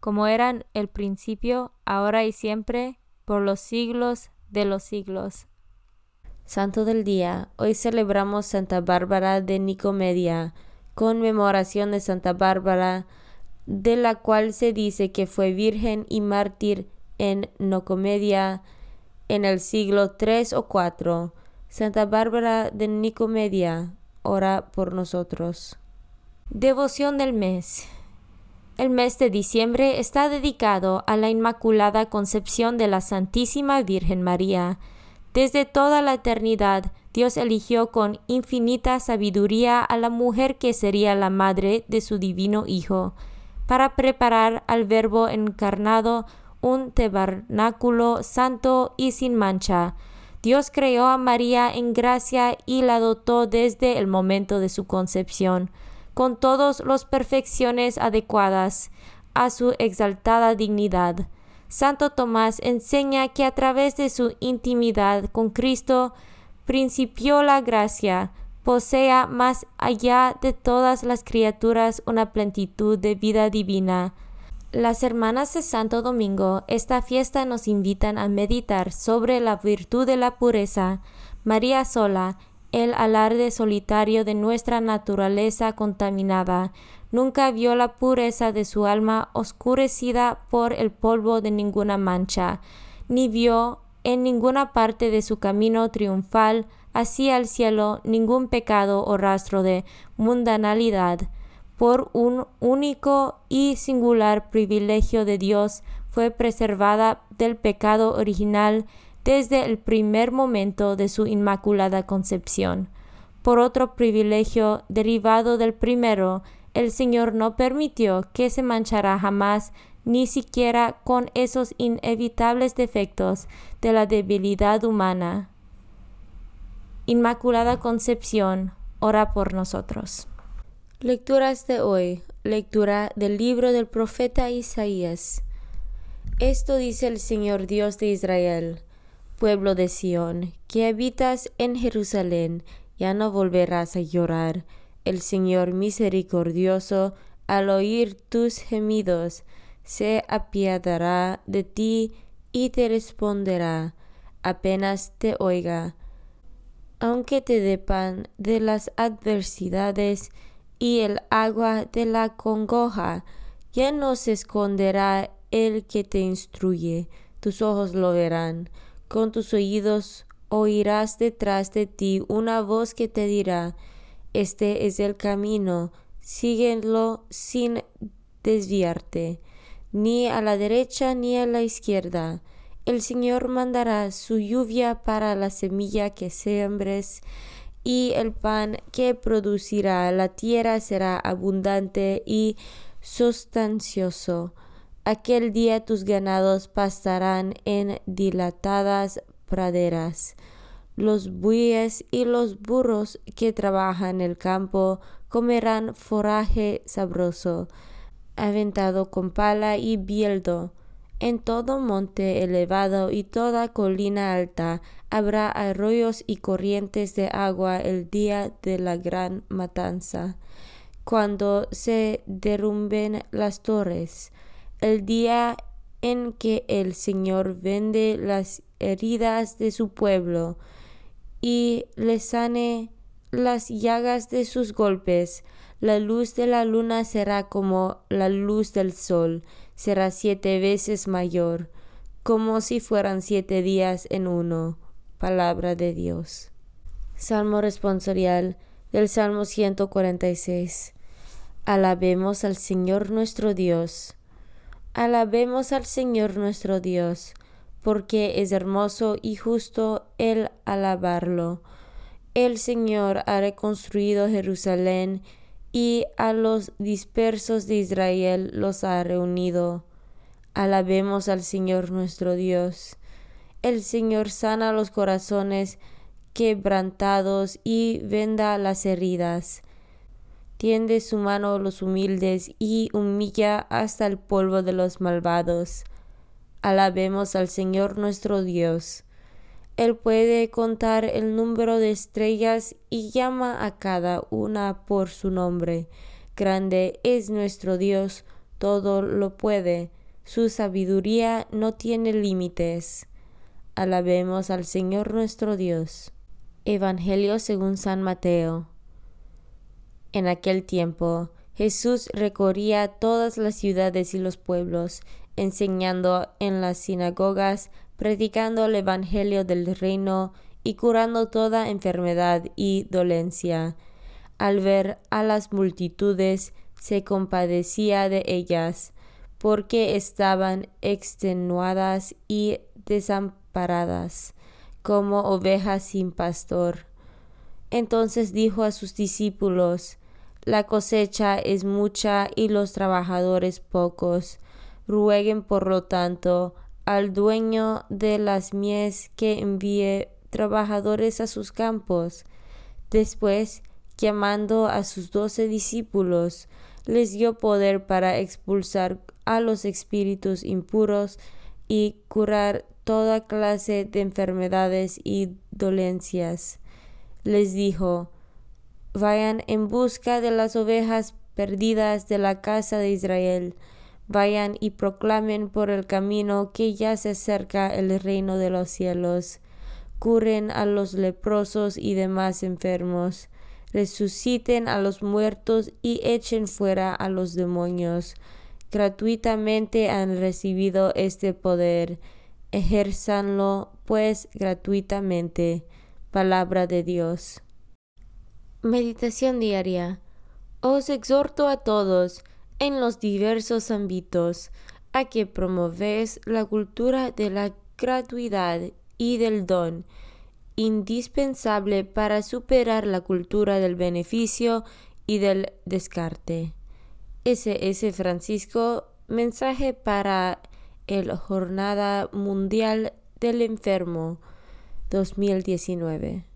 como eran el principio, ahora y siempre, por los siglos de los siglos. Santo del Día. Hoy celebramos Santa Bárbara de Nicomedia, conmemoración de Santa Bárbara, de la cual se dice que fue virgen y mártir en Nicomedia en el siglo III o IV. Santa Bárbara de Nicomedia, ora por nosotros. Devoción del mes. El mes de diciembre está dedicado a la Inmaculada Concepción de la Santísima Virgen María. Desde toda la eternidad, Dios eligió con infinita sabiduría a la mujer que sería la madre de su divino Hijo, para preparar al Verbo encarnado un tabernáculo santo y sin mancha. Dios creó a María en gracia y la dotó desde el momento de su concepción con todas las perfecciones adecuadas a su exaltada dignidad. Santo Tomás enseña que a través de su intimidad con Cristo principió la gracia, posea más allá de todas las criaturas una plenitud de vida divina. Las hermanas de Santo Domingo, esta fiesta nos invitan a meditar sobre la virtud de la pureza. María sola, el alarde solitario de nuestra naturaleza contaminada, nunca vio la pureza de su alma oscurecida por el polvo de ninguna mancha, ni vio en ninguna parte de su camino triunfal hacia el cielo ningún pecado o rastro de mundanalidad. Por un único y singular privilegio de Dios fue preservada del pecado original desde el primer momento de su inmaculada concepción. Por otro privilegio derivado del primero, el Señor no permitió que se manchara jamás ni siquiera con esos inevitables defectos de la debilidad humana. Inmaculada Concepción, ora por nosotros. Lecturas de hoy. Lectura del libro del profeta Isaías. Esto dice el Señor Dios de Israel pueblo de Sión, que habitas en Jerusalén, ya no volverás a llorar. El Señor misericordioso, al oír tus gemidos, se apiadará de ti y te responderá. apenas te oiga. Aunque te dé pan de las adversidades y el agua de la congoja, ya no se esconderá el que te instruye, tus ojos lo verán, con tus oídos oirás detrás de ti una voz que te dirá, este es el camino, síguelo sin desviarte, ni a la derecha ni a la izquierda. El Señor mandará su lluvia para la semilla que siembres, y el pan que producirá la tierra será abundante y sustancioso. Aquel día tus ganados pastarán en dilatadas praderas. Los bueyes y los burros que trabajan el campo comerán forraje sabroso, aventado con pala y bieldo. En todo monte elevado y toda colina alta habrá arroyos y corrientes de agua el día de la gran matanza, cuando se derrumben las torres, el día en que el Señor vende las heridas de su pueblo y le sane las llagas de sus golpes. La luz de la luna será como la luz del sol, será siete veces mayor, como si fueran siete días en uno. Palabra de Dios. Salmo responsorial del Salmo 146. Alabemos al Señor nuestro Dios. Alabemos al Señor nuestro Dios, porque es hermoso y justo el alabarlo. El Señor ha reconstruido Jerusalén y a los dispersos de Israel los ha reunido. Alabemos al Señor nuestro Dios. El Señor sana los corazones quebrantados y venda las heridas tiende su mano a los humildes y humilla hasta el polvo de los malvados. Alabemos al Señor nuestro Dios. Él puede contar el número de estrellas y llama a cada una por su nombre. Grande es nuestro Dios, todo lo puede. Su sabiduría no tiene límites. Alabemos al Señor nuestro Dios. Evangelio según San Mateo. En aquel tiempo Jesús recorría todas las ciudades y los pueblos, enseñando en las sinagogas, predicando el Evangelio del reino y curando toda enfermedad y dolencia. Al ver a las multitudes, se compadecía de ellas, porque estaban extenuadas y desamparadas, como ovejas sin pastor. Entonces dijo a sus discípulos, la cosecha es mucha y los trabajadores pocos. Rueguen por lo tanto al dueño de las mies que envíe trabajadores a sus campos. Después, llamando a sus doce discípulos, les dio poder para expulsar a los espíritus impuros y curar toda clase de enfermedades y dolencias. Les dijo, Vayan en busca de las ovejas perdidas de la casa de Israel. Vayan y proclamen por el camino que ya se acerca el reino de los cielos. Curen a los leprosos y demás enfermos. Resuciten a los muertos y echen fuera a los demonios. Gratuitamente han recibido este poder. Ejérzanlo, pues, gratuitamente. Palabra de Dios. Meditación diaria. Os exhorto a todos, en los diversos ámbitos, a que promovéis la cultura de la gratuidad y del don, indispensable para superar la cultura del beneficio y del descarte. S.S. Francisco, mensaje para el Jornada Mundial del Enfermo 2019.